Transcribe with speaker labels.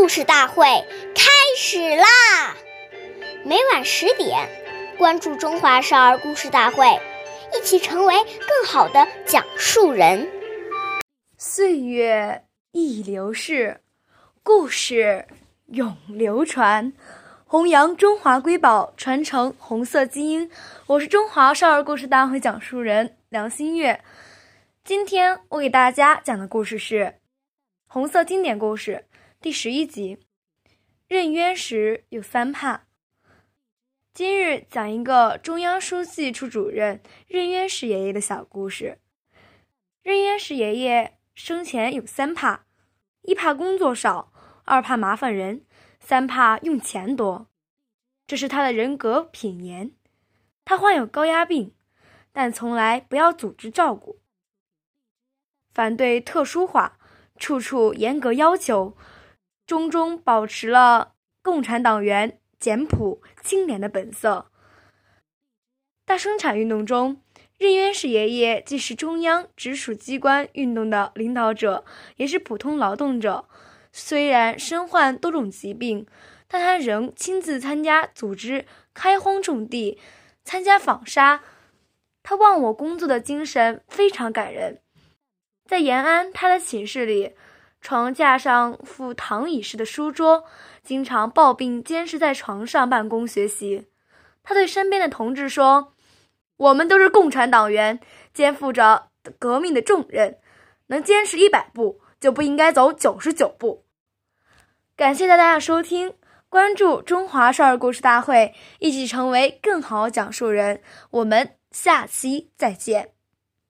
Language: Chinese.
Speaker 1: 故事大会开始啦！每晚十点，关注《中华少儿故事大会》，一起成为更好的讲述人。
Speaker 2: 岁月易流逝，故事永流传，弘扬中华瑰宝，传承红色基因。我是中华少儿故事大会讲述人梁新月。今天我给大家讲的故事是《红色经典故事》第十一集。任冤时有三怕。今日讲一个中央书记处主任任渊时爷爷的小故事。任渊时爷爷生前有三怕：一怕工作少，二怕麻烦人，三怕用钱多。这是他的人格品言。他患有高压病，但从来不要组织照顾。反对特殊化，处处严格要求，中中保持了共产党员简朴清廉的本色。大生产运动中，任渊时爷爷既是中央直属机关运动的领导者，也是普通劳动者。虽然身患多种疾病，但他仍亲自参加组织开荒种地，参加纺纱。他忘我工作的精神非常感人。在延安，他的寝室里，床架上附躺椅式的书桌，经常抱病坚持在床上办公学习。他对身边的同志说：“我们都是共产党员，肩负着革命的重任，能坚持一百步，就不应该走九十九步。”感谢大家的收听，关注中华少儿故事大会，一起成为更好讲述人。我们下期再见。